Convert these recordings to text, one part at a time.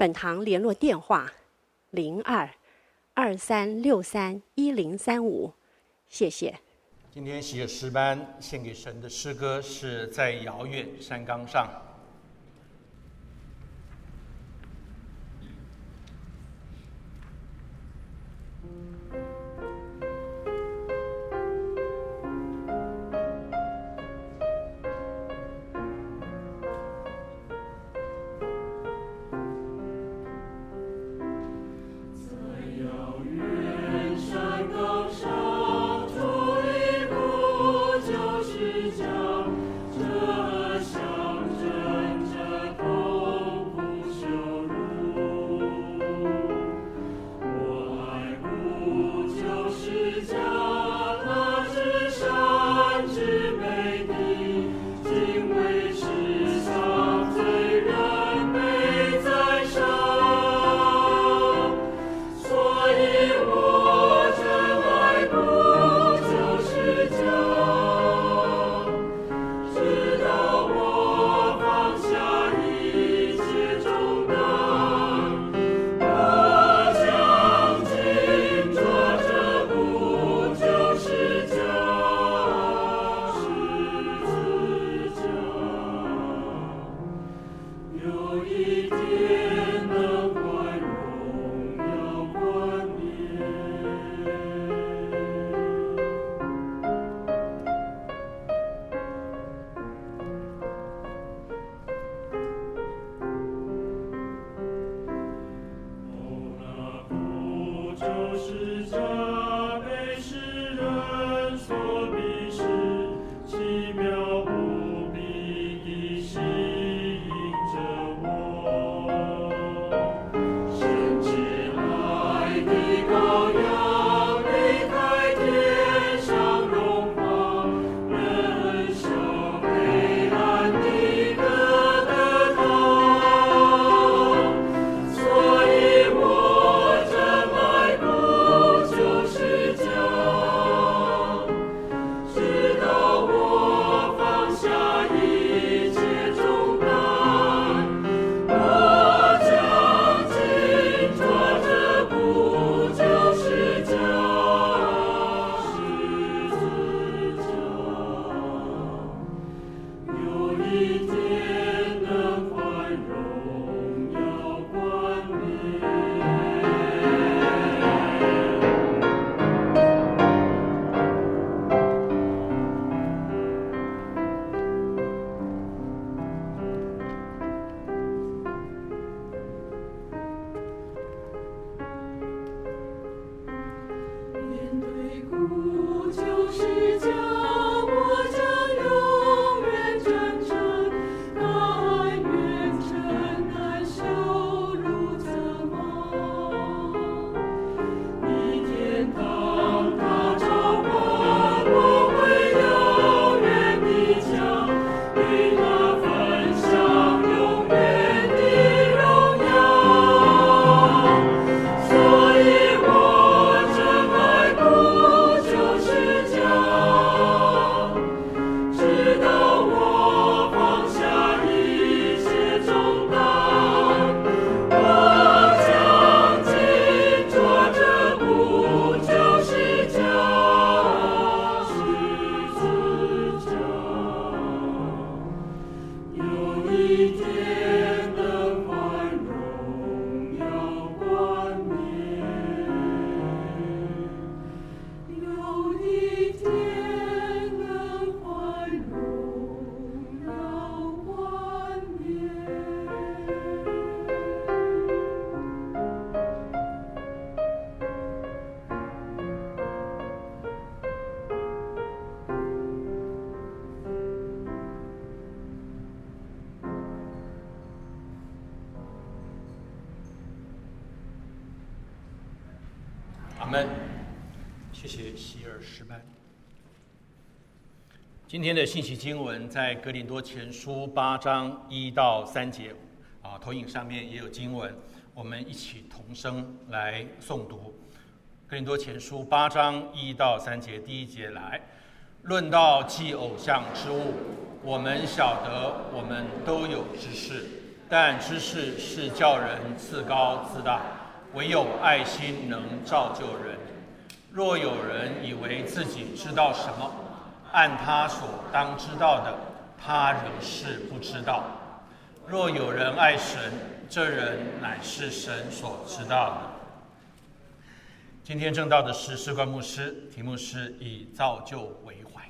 本堂联络电话：零二二三六三一零三五，谢谢。今天写诗班献给神的诗歌是在遥远山岗上。们，谢谢希尔诗班。今天的信息经文在格林多前书八章一到三节，啊，投影上面也有经文，我们一起同声来诵读。格林多前书八章一到三节，第一节来，论到祭偶像之物，我们晓得我们都有知识，但知识是叫人自高自大，唯有爱心能造就人。若有人以为自己知道什么，按他所当知道的，他仍是不知道。若有人爱神，这人乃是神所知道的。今天证道的是士官牧师，题目是以造就为怀。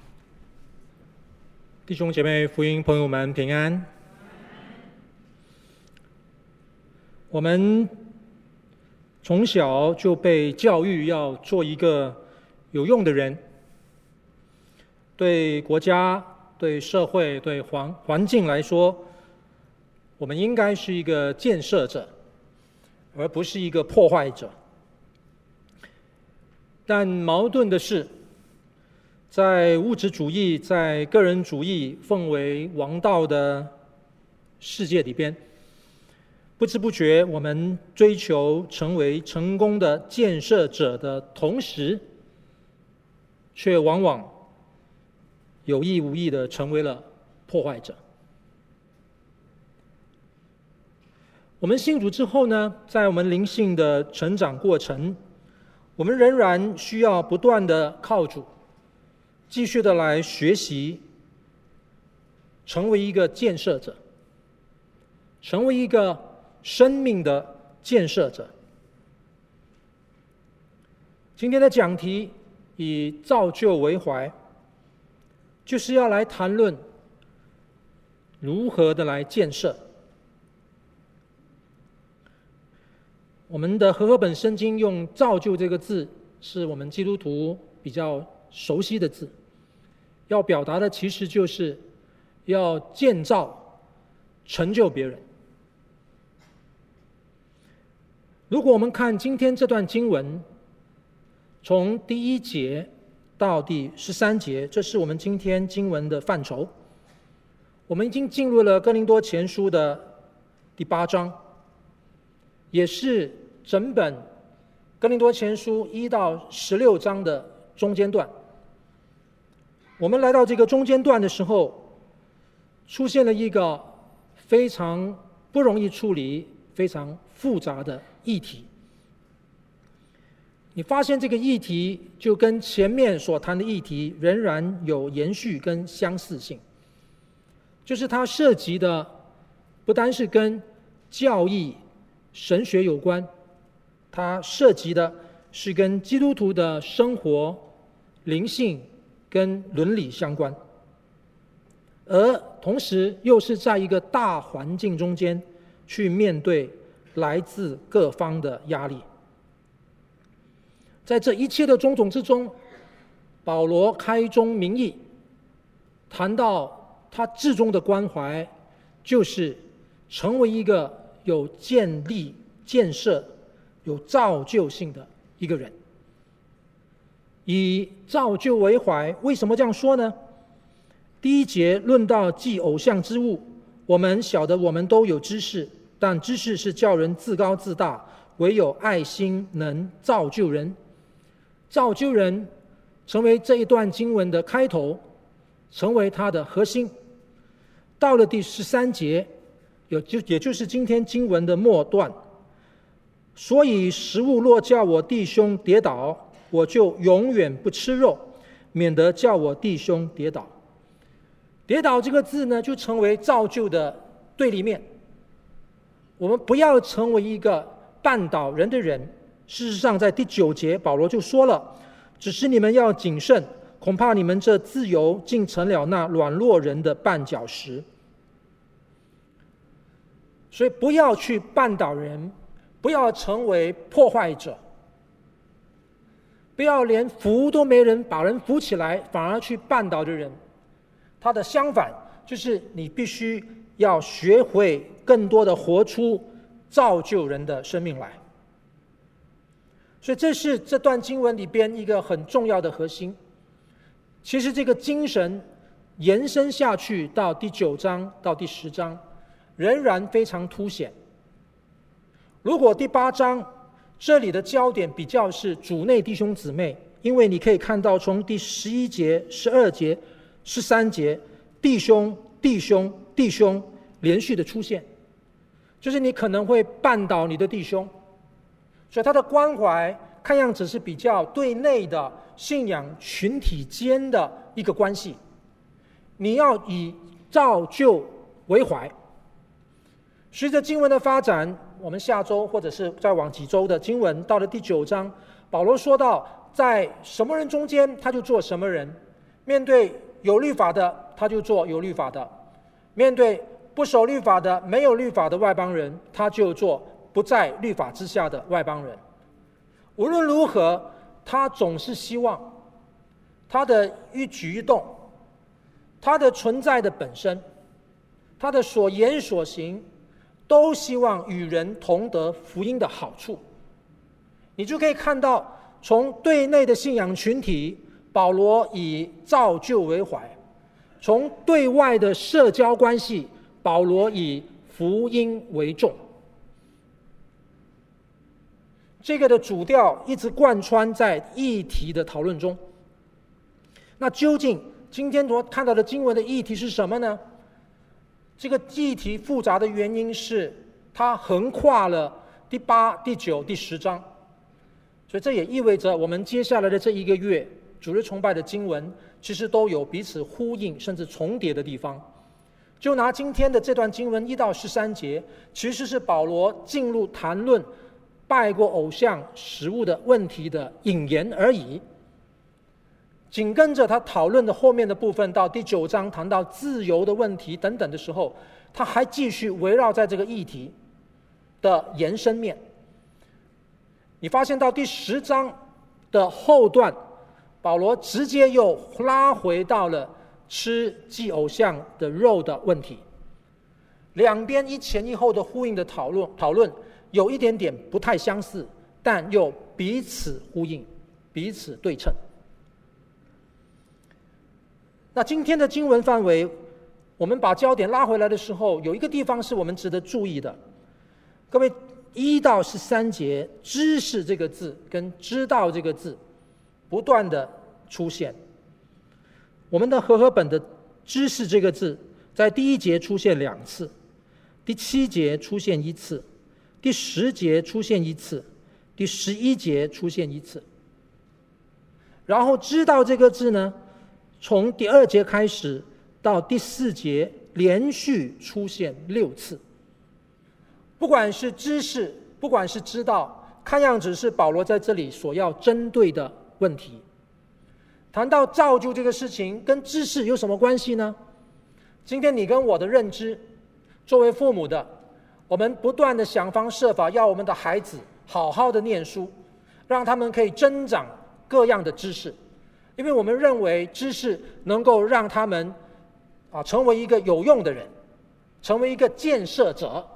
弟兄姐妹、福音朋友们平安。我们从小就被教育要做一个有用的人，对国家、对社会、对环环境来说，我们应该是一个建设者，而不是一个破坏者。但矛盾的是，在物质主义、在个人主义奉为王道的世界里边，不知不觉我们追求成为成功的建设者的同时，却往往有意无意的成为了破坏者。我们信主之后呢，在我们灵性的成长过程，我们仍然需要不断的靠主，继续的来学习，成为一个建设者，成为一个生命的建设者。今天的讲题以造就为怀，就是要来谈论如何的来建设。我们的和合本圣经用“造就”这个字，是我们基督徒比较熟悉的字。要表达的其实就是要建造、成就别人。如果我们看今天这段经文，从第一节到第十三节，这是我们今天经文的范畴。我们已经进入了哥林多前书的第八章。也是整本《哥林多前书》一到十六章的中间段。我们来到这个中间段的时候，出现了一个非常不容易处理、非常复杂的议题。你发现这个议题就跟前面所谈的议题仍然有延续跟相似性，就是它涉及的不单是跟教义。神学有关，它涉及的是跟基督徒的生活、灵性跟伦理相关，而同时又是在一个大环境中间去面对来自各方的压力。在这一切的种种之中，保罗开宗明义谈到他至终的关怀，就是成为一个。有建立、建设、有造就性的一个人，以造就为怀。为什么这样说呢？第一节论到祭偶像之物，我们晓得我们都有知识，但知识是叫人自高自大，唯有爱心能造就人。造就人成为这一段经文的开头，成为它的核心。到了第十三节。有就也就是今天经文的末段，所以食物若叫我弟兄跌倒，我就永远不吃肉，免得叫我弟兄跌倒。跌倒这个字呢，就成为造就的对立面。我们不要成为一个绊倒人的人。事实上，在第九节，保罗就说了：“只是你们要谨慎，恐怕你们这自由竟成了那软弱人的绊脚石。”所以不要去绊倒人，不要成为破坏者，不要连扶都没人把人扶起来，反而去绊倒的人。他的相反就是你必须要学会更多的活出造就人的生命来。所以这是这段经文里边一个很重要的核心。其实这个精神延伸下去到第九章到第十章，仍然非常凸显。如果第八章这里的焦点比较是主内弟兄姊妹，因为你可以看到从第十一节、十二节、十三节，弟兄、弟兄、弟兄连续的出现，就是你可能会绊倒你的弟兄。所以他的关怀看样子是比较对内的信仰群体间的一个关系，你要以造就为怀。随着经文的发展，我们下周或者是再往几周的经文，到了第九章，保罗说到，在什么人中间他就做什么人；面对有律法的，他就做有律法的；面对不守律法的、没有律法的外邦人，他就做。不在律法之下的外邦人，无论如何，他总是希望他的一举一动，他的存在的本身，他的所言所行，都希望与人同得福音的好处。你就可以看到，从对内的信仰群体，保罗以造就为怀；从对外的社交关系，保罗以福音为重。这个的主调一直贯穿在议题的讨论中。那究竟今天所看到的经文的议题是什么呢？这个议题复杂的原因是它横跨了第八、第九、第十章，所以这也意味着我们接下来的这一个月主日崇拜的经文其实都有彼此呼应甚至重叠的地方。就拿今天的这段经文一到十三节，其实是保罗进入谈论。拜过偶像食物的问题的引言而已。紧跟着他讨论的后面的部分，到第九章谈到自由的问题等等的时候，他还继续围绕在这个议题的延伸面。你发现到第十章的后段，保罗直接又拉回到了吃祭偶像的肉的问题，两边一前一后的呼应的讨论讨论。有一点点不太相似，但又彼此呼应、彼此对称。那今天的经文范围，我们把焦点拉回来的时候，有一个地方是我们值得注意的。各位，一到十三节，“知识”这个字跟“知道”这个字不断的出现。我们的和合本的“知识”这个字，在第一节出现两次，第七节出现一次。第十节出现一次，第十一节出现一次，然后知道这个字呢，从第二节开始到第四节连续出现六次。不管是知识，不管是知道，看样子是保罗在这里所要针对的问题。谈到造就这个事情，跟知识有什么关系呢？今天你跟我的认知，作为父母的。我们不断的想方设法要我们的孩子好好的念书，让他们可以增长各样的知识，因为我们认为知识能够让他们啊成为一个有用的人，成为一个建设者。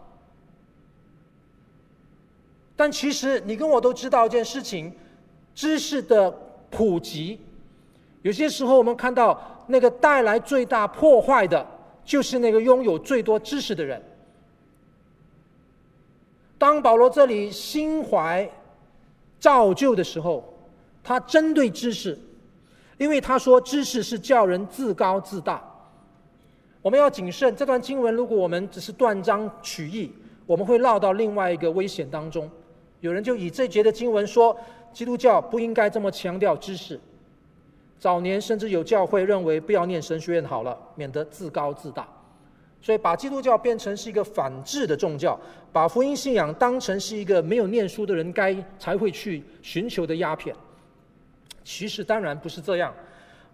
但其实你跟我都知道一件事情，知识的普及，有些时候我们看到那个带来最大破坏的，就是那个拥有最多知识的人。当保罗这里心怀造就的时候，他针对知识，因为他说知识是叫人自高自大。我们要谨慎，这段经文如果我们只是断章取义，我们会落到另外一个危险当中。有人就以这节的经文说，基督教不应该这么强调知识。早年甚至有教会认为，不要念神学院好了，免得自高自大。所以，把基督教变成是一个反智的宗教，把福音信仰当成是一个没有念书的人该才会去寻求的鸦片。其实当然不是这样。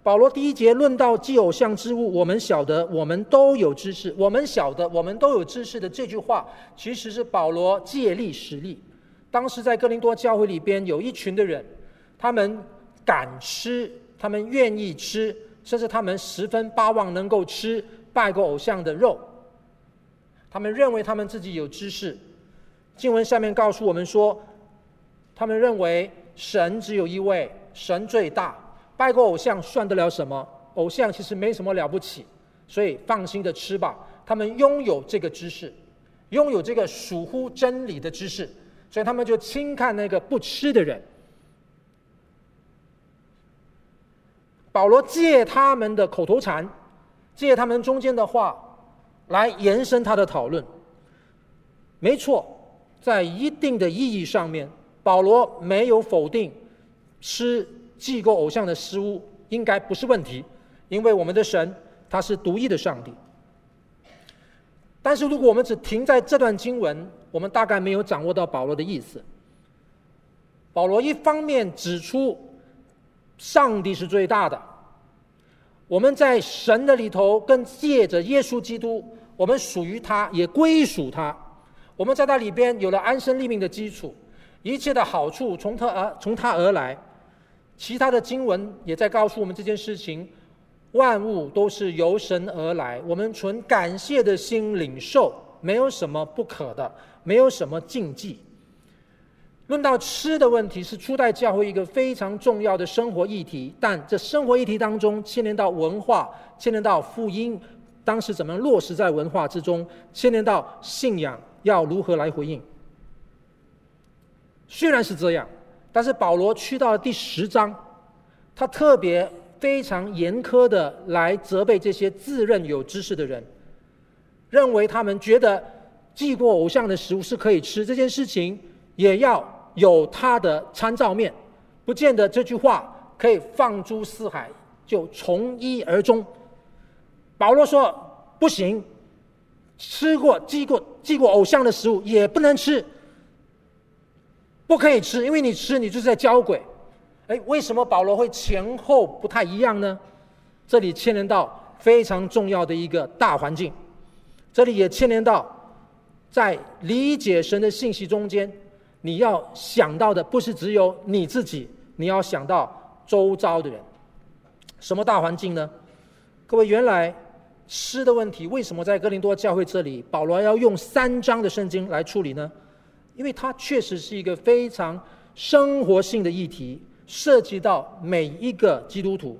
保罗第一节论到祭偶像之物，我们晓得，我们都有知识。我们晓得，我们都有知识的这句话，其实是保罗借力使力。当时在哥林多教会里边，有一群的人，他们敢吃，他们愿意吃，甚至他们十分巴望能够吃。拜过偶像的肉，他们认为他们自己有知识。经文下面告诉我们说，他们认为神只有一位，神最大，拜过偶像算得了什么？偶像其实没什么了不起，所以放心的吃吧。他们拥有这个知识，拥有这个属乎真理的知识，所以他们就轻看那个不吃的人。保罗借他们的口头禅，借他们中间的话，来延伸他的讨论。没错，在一定的意义上面，保罗没有否定吃祭过偶像的食物应该不是问题，因为我们的神他是独一的上帝。但是如果我们只停在这段经文，我们大概没有掌握到保罗的意思。保罗一方面指出，上帝是最大的，我们在神的里头，跟借着耶稣基督，我们属于他，也归属他。我们在他里边有了安身立命的基础，一切的好处从他而从他而来。其他的经文也在告诉我们这件事情，万物都是由神而来。我们存感谢的心领受，没有什么不可的，没有什么禁忌。论到吃的问题，是初代教会一个非常重要的生活议题，但这生活议题当中牵连到文化，牵连到福音，当时怎么落实在文化之中，牵连到信仰要如何来回应。虽然是这样，但是保罗去到了第十章，他特别非常严苛的来责备这些自认有知识的人，认为他们觉得祭过偶像的食物是可以吃，这件事情也要。有他的参照面，不见得这句话可以放诸四海，就从一而终。保罗说不行，吃过祭过祭过偶像的食物也不能吃，不可以吃，因为你吃你就是在交鬼。哎，为什么保罗会前后不太一样呢？这里牵连到非常重要的一个大环境，这里也牵连到在理解神的信息中间。你要想到的不是只有你自己，你要想到周遭的人。什么大环境呢？各位，原来吃的问题为什么在哥林多教会这里，保罗要用三章的圣经来处理呢？因为它确实是一个非常生活性的议题，涉及到每一个基督徒。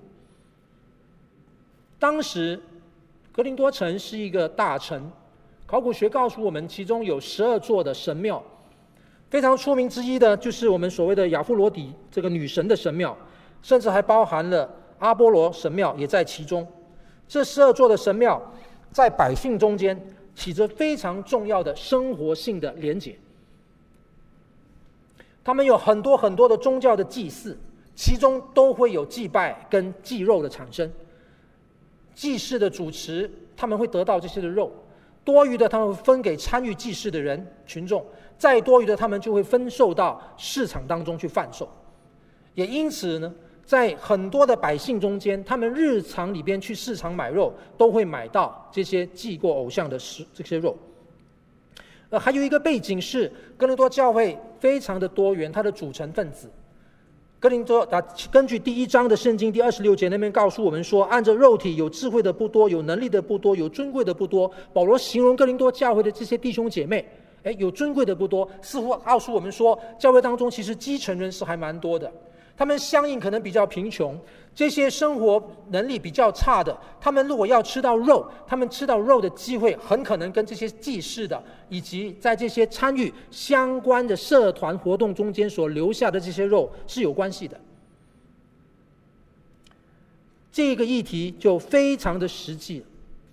当时哥林多城是一个大城，考古学告诉我们，其中有十二座的神庙。非常出名之一的，就是我们所谓的亚夫罗底这个女神的神庙，甚至还包含了阿波罗神庙也在其中。这十二座的神庙，在百姓中间起着非常重要的生活性的连结。他们有很多很多的宗教的祭祀，其中都会有祭拜跟祭肉的产生。祭祀的主持，他们会得到这些的肉，多余的他们分给参与祭祀的人群众。再多余的，他们就会分售到市场当中去贩售。也因此呢，在很多的百姓中间，他们日常里边去市场买肉，都会买到这些祭过偶像的食这些肉。呃，还有一个背景是，哥林多教会非常的多元，它的组成分子。哥林多啊，根据第一章的圣经第二十六节那边告诉我们说，按着肉体有智慧的不多，有能力的不多，有尊贵的不多。保罗形容哥林多教会的这些弟兄姐妹。哎，有尊贵的不多，似乎告诉我们说，教会当中其实基层人士还蛮多的。他们相应可能比较贫穷，这些生活能力比较差的，他们如果要吃到肉，他们吃到肉的机会很可能跟这些祭祀的，以及在这些参与相关的社团活动中间所留下的这些肉是有关系的。这个议题就非常的实际，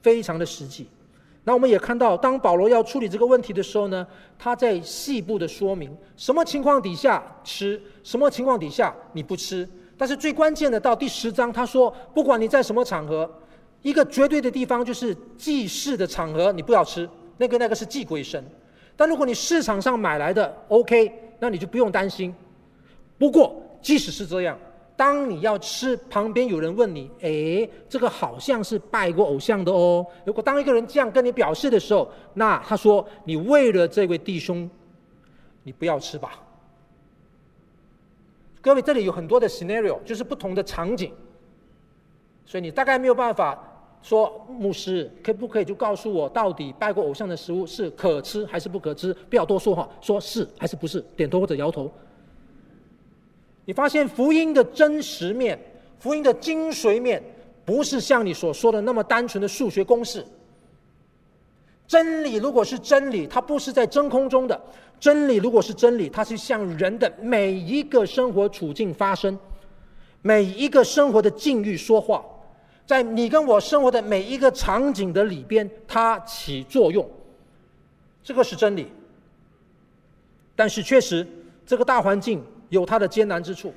非常的实际。那我们也看到，当保罗要处理这个问题的时候呢，他在细部的说明什么情况底下吃，什么情况底下你不吃。但是最关键的到第十章，他说，不管你在什么场合，一个绝对的地方就是祭祀的场合，你不要吃，那个那个是祭鬼神。但如果你市场上买来的，OK，那你就不用担心。不过即使是这样。当你要吃，旁边有人问你：“诶，这个好像是拜过偶像的哦。”如果当一个人这样跟你表示的时候，那他说：“你为了这位弟兄，你不要吃吧。”各位，这里有很多的 scenario，就是不同的场景，所以你大概没有办法说，牧师可不可以就告诉我，到底拜过偶像的食物是可吃还是不可吃？不要多说话，说是还是不是，点头或者摇头。你发现福音的真实面，福音的精髓面，不是像你所说的那么单纯的数学公式。真理如果是真理，它不是在真空中的；真理如果是真理，它是向人的每一个生活处境发生，每一个生活的境遇说话，在你跟我生活的每一个场景的里边，它起作用。这个是真理。但是确实，这个大环境。有它的艰难之处。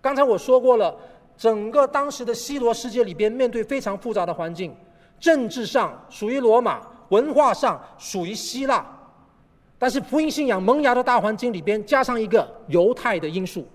刚才我说过了，整个当时的西罗世界里边，面对非常复杂的环境，政治上属于罗马，文化上属于希腊，但是福音信仰萌芽的大环境里边，加上一个犹太的因素，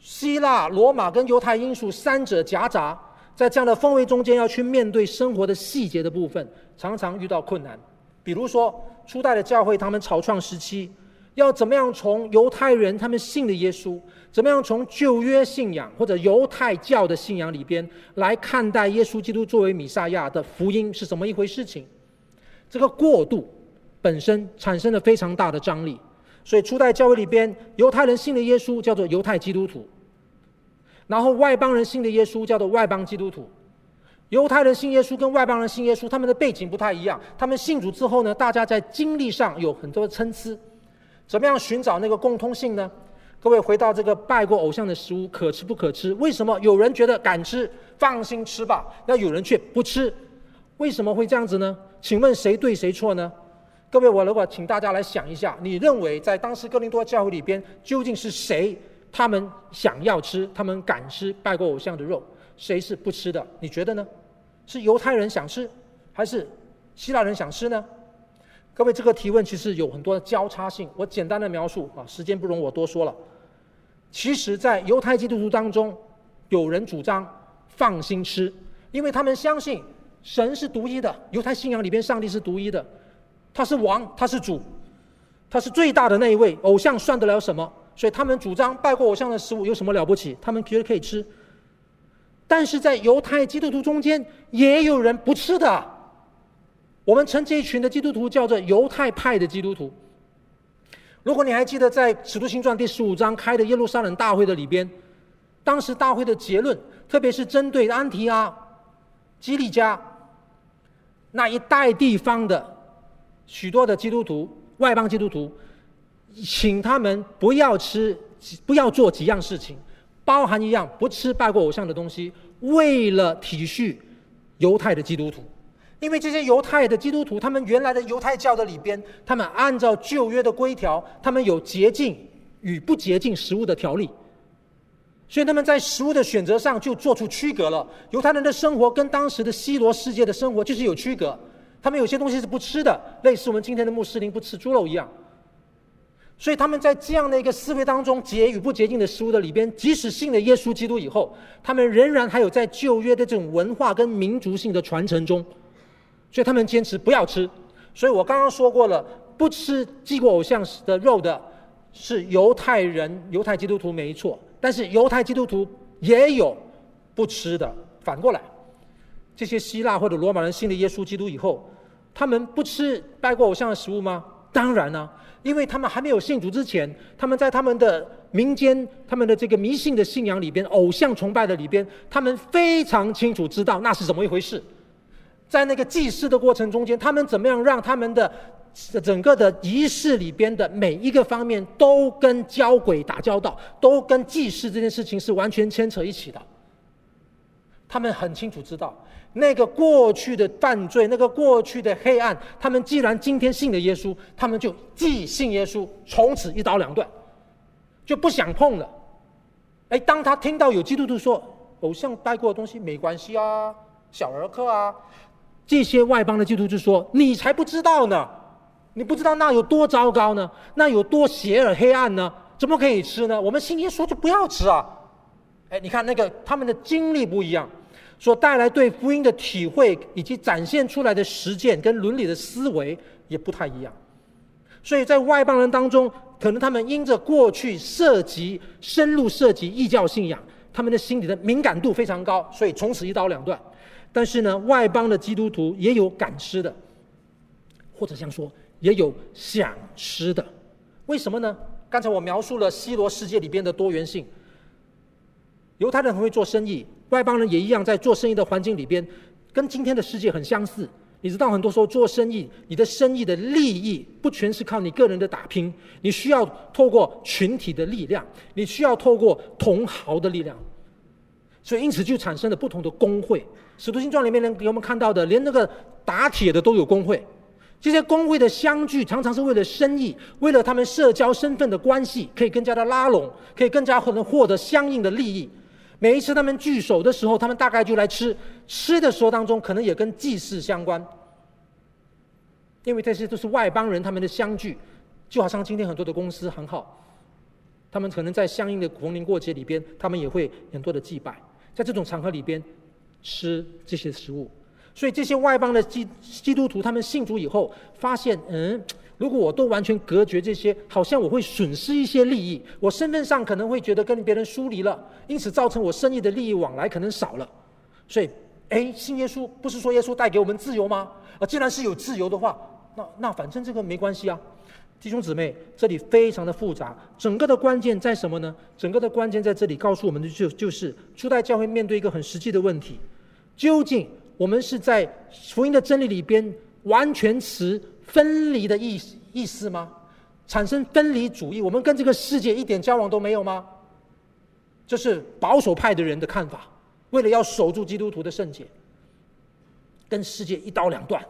希腊、罗马跟犹太因素三者夹杂，在这样的氛围中间，要去面对生活的细节的部分，常常遇到困难。比如说，初代的教会，他们草创时期。要怎么样从犹太人他们信的耶稣，怎么样从旧约信仰或者犹太教的信仰里边来看待耶稣基督作为弥赛亚的福音是怎么一回事情？这个过渡本身产生了非常大的张力，所以初代教会里边，犹太人信的耶稣叫做犹太基督徒，然后外邦人信的耶稣叫做外邦基督徒。犹太人信耶稣跟外邦人信耶稣，他们的背景不太一样，他们信主之后呢，大家在经历上有很多的参差。怎么样寻找那个共通性呢？各位回到这个拜过偶像的食物可吃不可吃？为什么有人觉得敢吃，放心吃吧？那有人却不吃，为什么会这样子呢？请问谁对谁错呢？各位，我如果请大家来想一下，你认为在当时哥林多教会里边究竟是谁？他们想要吃，他们敢吃拜过偶像的肉，谁是不吃的？你觉得呢？是犹太人想吃，还是希腊人想吃呢？各位，这个提问其实有很多的交叉性，我简单的描述啊，时间不容我多说了。其实，在犹太基督徒当中，有人主张放心吃，因为他们相信神是独一的，犹太信仰里边上帝是独一的，他是王，他是主，他是最大的那一位，偶像算得了什么？所以他们主张拜过偶像的食物有什么了不起？他们觉得可以吃。但是在犹太基督徒中间，也有人不吃的。我们称这一群的基督徒叫做犹太派的基督徒。如果你还记得，在《使徒行传》第十五章开的耶路撒冷大会的里边，当时大会的结论，特别是针对安提阿、基利加那一带地方的许多的基督徒、外邦基督徒，请他们不要吃、不要做几样事情，包含一样不吃拜过偶像的东西，为了体恤犹太的基督徒。因为这些犹太的基督徒，他们原来的犹太教的里边，他们按照旧约的规条，他们有洁净与不洁净食物的条例，所以他们在食物的选择上就做出区隔了。犹太人的生活跟当时的西罗世界的生活就是有区隔，他们有些东西是不吃的，类似我们今天的穆斯林不吃猪肉一样。所以他们在这样的一个思维当中，洁与不洁净的食物的里边，即使信了耶稣基督以后，他们仍然还有在旧约的这种文化跟民族性的传承中。所以他们坚持不要吃，所以我刚刚说过了，不吃祭过偶像的肉的是犹太人、犹太基督徒没错，但是犹太基督徒也有不吃的。反过来，这些希腊或者罗马人信了耶稣基督以后，他们不吃拜过偶像的食物吗？当然了，因为他们还没有信主之前，他们在他们的民间、他们的这个迷信的信仰里边、偶像崇拜的里边，他们非常清楚知道那是怎么一回事。在那个祭祀的过程中间，他们怎么样让他们的整个的仪式里边的每一个方面都跟交鬼打交道，都跟祭祀这件事情是完全牵扯一起的。他们很清楚知道那个过去的犯罪，那个过去的黑暗。他们既然今天信了耶稣，他们就既信耶稣，从此一刀两断，就不想碰了。哎，当他听到有基督徒说偶像拜过的东西没关系啊，小儿科啊。这些外邦的基督徒就说：“你才不知道呢，你不知道那有多糟糕呢，那有多邪恶黑暗呢？怎么可以吃呢？我们信耶稣就不要吃啊！”哎，你看那个他们的经历不一样，所带来对福音的体会以及展现出来的实践跟伦理的思维也不太一样。所以在外邦人当中，可能他们因着过去涉及深入涉及异教信仰，他们的心里的敏感度非常高，所以从此一刀两断。但是呢，外邦的基督徒也有敢吃的，或者像说也有想吃的，为什么呢？刚才我描述了西罗世界里边的多元性，犹太人很会做生意，外邦人也一样，在做生意的环境里边，跟今天的世界很相似。你知道，很多时候做生意，你的生意的利益不全是靠你个人的打拼，你需要透过群体的力量，你需要透过同行的力量。所以，因此就产生了不同的工会。使徒行传里面能给我们看到的，连那个打铁的都有工会。这些工会的相聚，常常是为了生意，为了他们社交身份的关系，可以更加的拉拢，可以更加可能获得相应的利益。每一次他们聚首的时候，他们大概就来吃。吃的时候当中，可能也跟祭祀相关，因为这些都是外邦人他们的相聚，就好像今天很多的公司很好，他们可能在相应的逢年过节里边，他们也会很多的祭拜，在这种场合里边吃这些食物。所以这些外邦的基基督徒，他们信主以后，发现嗯。如果我都完全隔绝这些，好像我会损失一些利益。我身份上可能会觉得跟别人疏离了，因此造成我生意的利益往来可能少了。所以，哎，信耶稣不是说耶稣带给我们自由吗？啊，既然是有自由的话，那那反正这个没关系啊。弟兄姊妹，这里非常的复杂。整个的关键在什么呢？整个的关键在这里告诉我们的就就是初代教会面对一个很实际的问题：究竟我们是在福音的真理里边完全持分离的意意思吗？产生分离主义，我们跟这个世界一点交往都没有吗？这是保守派的人的看法。为了要守住基督徒的圣洁，跟世界一刀两断。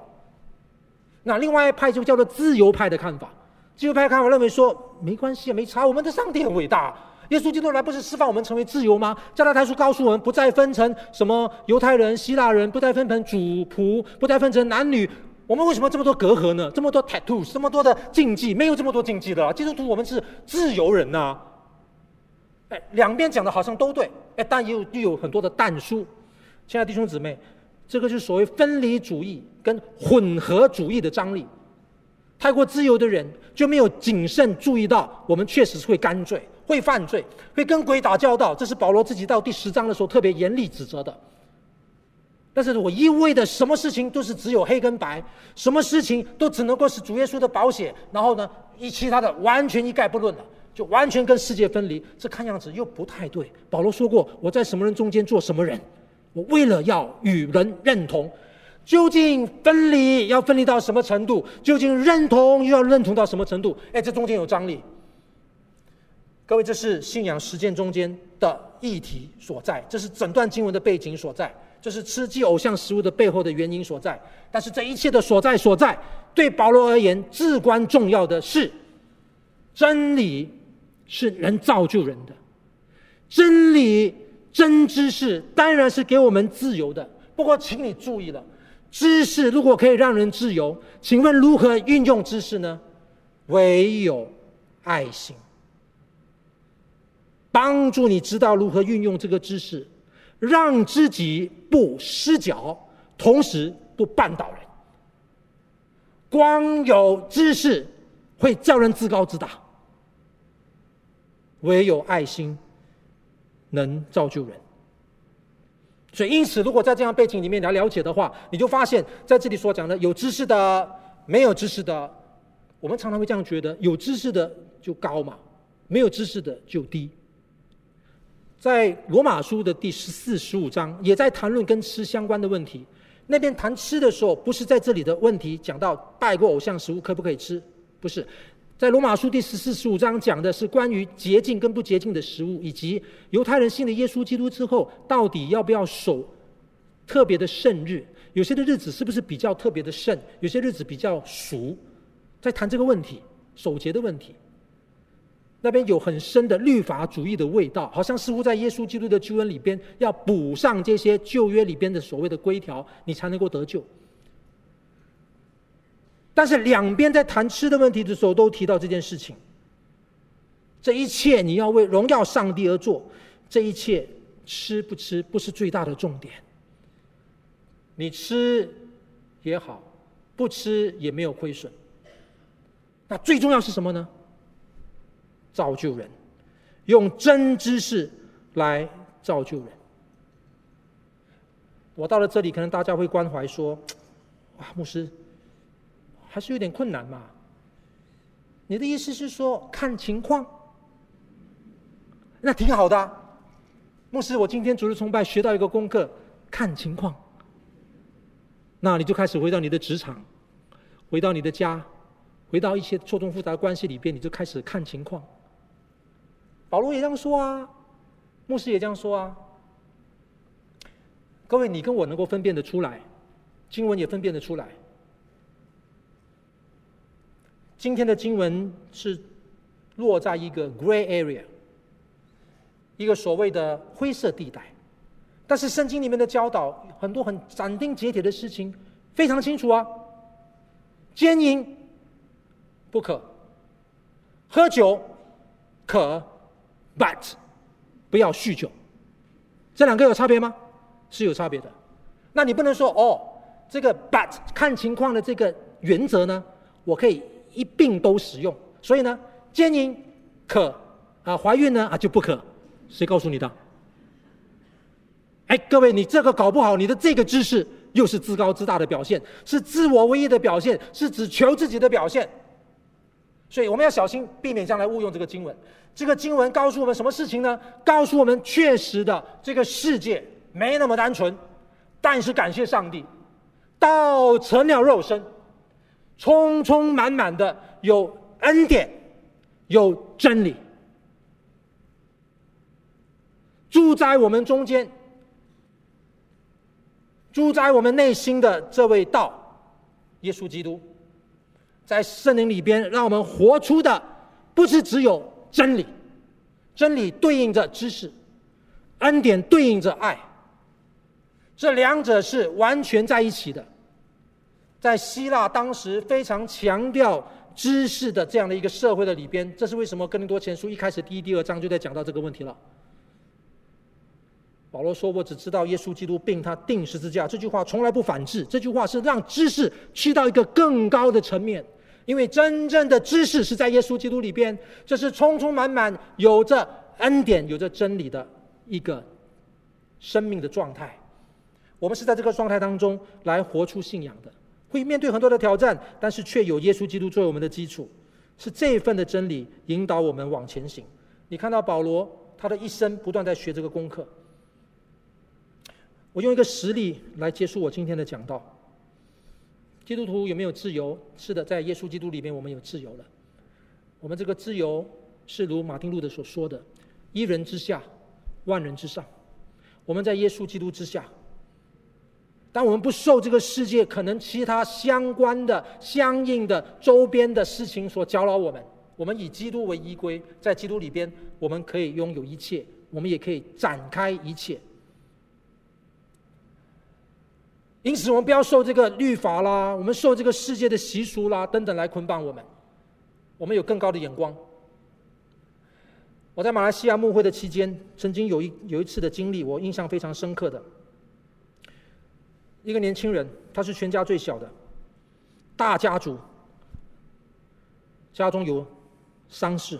那另外一派就叫做自由派的看法。自由派看法认为说，没关系，没差，我们的上帝很伟大。耶稣基督来不是释放我们成为自由吗？加拉太书告诉我们，不再分成什么犹太人、希腊人，不再分成主仆，不再分成男女。我们为什么这么多隔阂呢？这么多 tattoos，这么多的禁忌，没有这么多禁忌的。基督徒，我们是自由人呐、啊。哎，两边讲的好像都对，哎，但也有又有很多的但书。亲爱的弟兄姊妹，这个就是所谓分离主义跟混合主义的张力。太过自由的人就没有谨慎注意到，我们确实是会干罪、会犯罪、会跟鬼打交道。这是保罗自己到第十章的时候特别严厉指责的。但是我一味的什么事情都是只有黑跟白，什么事情都只能够是主耶稣的保险，然后呢，一其他的完全一概不论了，就完全跟世界分离，这看样子又不太对。保罗说过，我在什么人中间做什么人，我为了要与人认同，究竟分离要分离到什么程度？究竟认同又要认同到什么程度？哎，这中间有张力。各位，这是信仰实践中间的议题所在，这是整段经文的背景所在。这是吃祭偶像食物的背后的原因所在，但是这一切的所在所在，对保罗而言至关重要的是，真理是能造就人的，真理真知识当然是给我们自由的。不过，请你注意了，知识如果可以让人自由，请问如何运用知识呢？唯有爱心，帮助你知道如何运用这个知识。让自己不失脚，同时不绊倒人。光有知识会叫人自高自大，唯有爱心能造就人。所以，因此，如果在这样背景里面来了解的话，你就发现在这里所讲的有知识的、没有知识的，我们常常会这样觉得：有知识的就高嘛，没有知识的就低。在罗马书的第十四、十五章，也在谈论跟吃相关的问题。那边谈吃的时候，不是在这里的问题讲到拜过偶像食物可不可以吃，不是。在罗马书第十四、十五章讲的是关于洁净跟不洁净的食物，以及犹太人信了耶稣基督之后，到底要不要守特别的圣日？有些的日子是不是比较特别的圣？有些日子比较俗？在谈这个问题，守节的问题。那边有很深的律法主义的味道，好像似乎在耶稣基督的救恩里边要补上这些旧约里边的所谓的规条，你才能够得救。但是两边在谈吃的问题的时候，都提到这件事情。这一切你要为荣耀上帝而做，这一切吃不吃不是最大的重点。你吃也好，不吃也没有亏损。那最重要是什么呢？造就人，用真知识来造就人。我到了这里，可能大家会关怀说：“ 哇，牧师，还是有点困难嘛。”你的意思是说看情况？那挺好的啊。牧师，我今天主日崇拜学到一个功课，看情况。那你就开始回到你的职场，回到你的家，回到一些错综复杂的关系里边，你就开始看情况。保罗也这样说啊，牧师也这样说啊。各位，你跟我能够分辨得出来，经文也分辨得出来。今天的经文是落在一个 gray area。一个所谓的灰色地带，但是圣经里面的教导很多很斩钉截铁的事情非常清楚啊。奸淫不可，喝酒可，but 不要酗酒。这两个有差别吗？是有差别的。那你不能说哦，这个 but 看情况的这个原则呢，我可以一并都使用。所以呢，奸淫可啊，怀孕呢啊就不可。谁告诉你的？哎，各位，你这个搞不好，你的这个知识又是自高自大的表现，是自我唯一的表现，是只求自己的表现。所以我们要小心，避免将来误用这个经文。这个经文告诉我们什么事情呢？告诉我们，确实的，这个世界没那么单纯，但是感谢上帝，道成了肉身，充充满满的有恩典，有真理。住在我们中间，住在我们内心的这位道，耶稣基督，在圣灵里边，让我们活出的不是只有真理，真理对应着知识，恩典对应着爱，这两者是完全在一起的。在希腊当时非常强调知识的这样的一个社会的里边，这是为什么？哥林多前书一开始第一、第二章就在讲到这个问题了。保罗说：“我只知道耶稣基督并他钉十字架。”这句话从来不反制，这句话是让知识去到一个更高的层面。因为真正的知识是在耶稣基督里边，这是充充满满有着恩典、有着真理的一个生命的状态。我们是在这个状态当中来活出信仰的，会面对很多的挑战，但是却有耶稣基督作为我们的基础，是这一份的真理引导我们往前行。你看到保罗他的一生不断在学这个功课。我用一个实例来结束我今天的讲道。基督徒有没有自由？是的，在耶稣基督里面，我们有自由了。我们这个自由是如马丁路德所说的：“一人之下，万人之上。”我们在耶稣基督之下。当我们不受这个世界可能其他相关的、相应的周边的事情所搅扰我们，我们以基督为依归，在基督里边，我们可以拥有一切，我们也可以展开一切。因此，我们不要受这个律法啦，我们受这个世界的习俗啦等等来捆绑我们。我们有更高的眼光。我在马来西亚牧会的期间，曾经有一有一次的经历，我印象非常深刻的。一个年轻人，他是全家最小的，大家族，家中有丧事，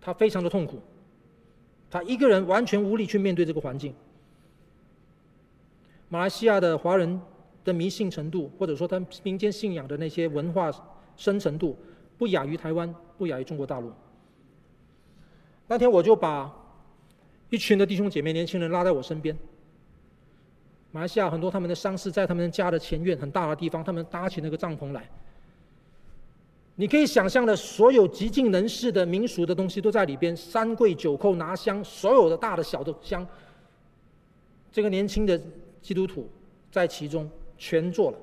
他非常的痛苦，他一个人完全无力去面对这个环境。马来西亚的华人的迷信程度，或者说他民间信仰的那些文化深程度，不亚于台湾，不亚于中国大陆。那天我就把一群的弟兄姐妹、年轻人拉在我身边。马来西亚很多他们的丧事在他们家的前院很大的地方，他们搭起那个帐篷来。你可以想象的，所有极尽人事的民俗的东西都在里边，三跪九叩拿香，所有的大的小的香。这个年轻的。基督徒在其中全做了。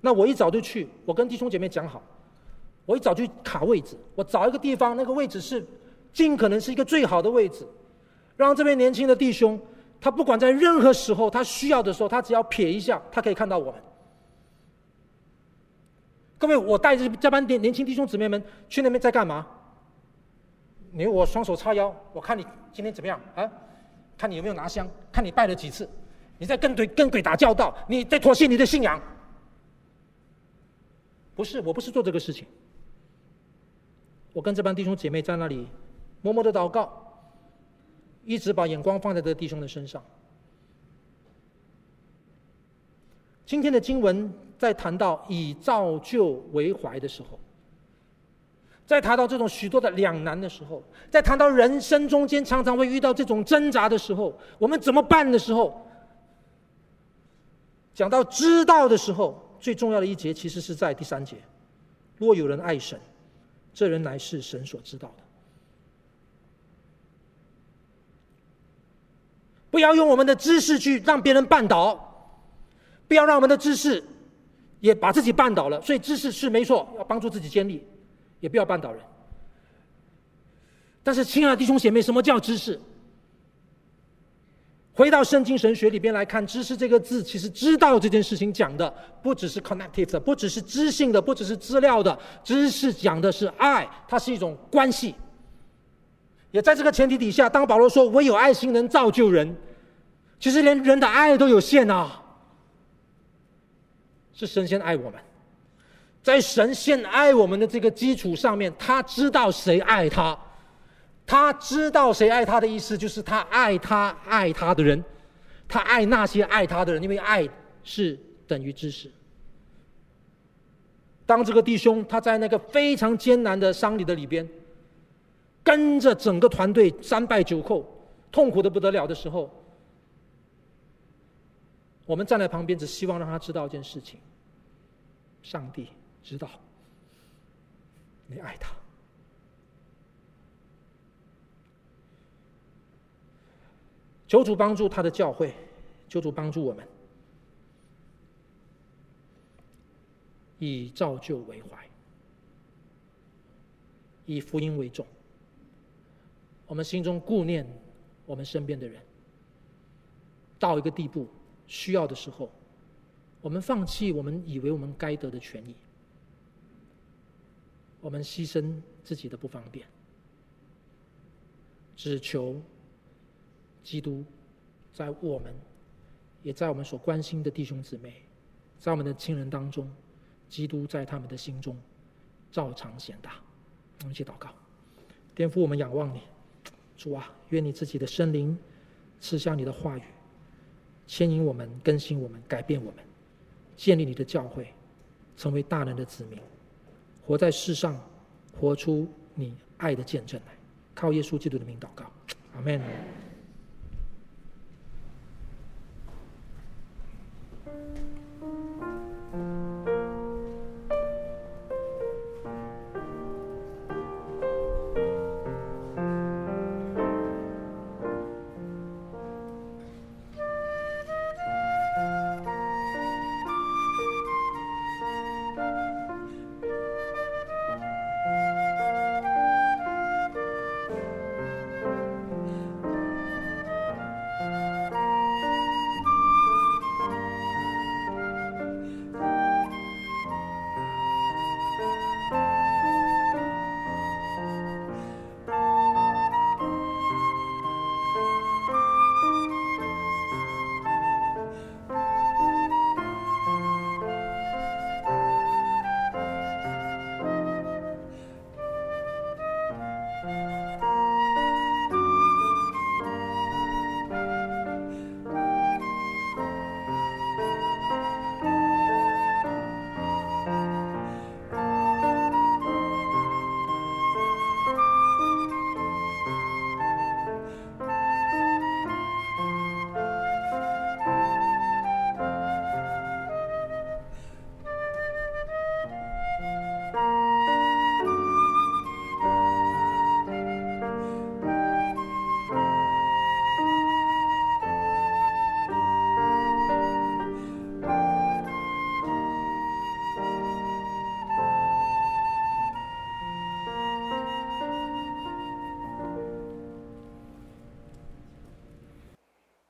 那我一早就去，我跟弟兄姐妹讲好，我一早就卡位置，我找一个地方，那个位置是尽可能是一个最好的位置，让这位年轻的弟兄，他不管在任何时候他需要的时候，他只要瞥一下，他可以看到我们。各位，我带着这班年年轻弟兄姊妹们去那边在干嘛？你我双手叉腰，我看你今天怎么样啊？看你有没有拿香，看你拜了几次。你在跟鬼跟鬼打交道，你在妥协你的信仰？不是，我不是做这个事情。我跟这帮弟兄姐妹在那里默默的祷告，一直把眼光放在这弟兄的身上。今天的经文在谈到以造就为怀的时候，在谈到这种许多的两难的时候，在谈到人生中间常常会遇到这种挣扎的时候，我们怎么办的时候，讲到知道的时候，最重要的一节其实是在第三节：若有人爱神，这人乃是神所知道的。不要用我们的知识去让别人绊倒，不要让我们的知识也把自己绊倒了。所以知识是没错，要帮助自己建立。也不要绊倒人。但是，亲爱的弟兄姐妹，什么叫知识？回到圣经神学里边来看，“知识”这个字，其实“知道”这件事情讲的不只是 connective 的，不只是知性的，不只是资料的。知识讲的是爱，它是一种关系。也在这个前提底下，当保罗说“唯有爱心能造就人”，其实连人的爱都有限啊。是神先爱我们。在神先爱我们的这个基础上面，他知道谁爱他，他知道谁爱他的意思就是他爱他爱他的人，他爱那些爱他的人，因为爱是等于知识。当这个弟兄他在那个非常艰难的丧礼的里边，跟着整个团队三拜九叩，痛苦的不得了的时候，我们站在旁边，只希望让他知道一件事情：上帝。知道你爱他，求主帮助他的教会，求主帮助我们，以造就为怀，以福音为重。我们心中顾念我们身边的人，到一个地步，需要的时候，我们放弃我们以为我们该得的权益。我们牺牲自己的不方便，只求基督在我们，也在我们所关心的弟兄姊妹，在我们的亲人当中，基督在他们的心中照常显大。我们一起祷告，颠覆，我们仰望你，主啊，愿你自己的圣灵赐下你的话语，牵引我们，更新我们，改变我们，建立你的教会，成为大能的子民。活在世上，活出你爱的见证来，靠耶稣基督的名祷告，阿门。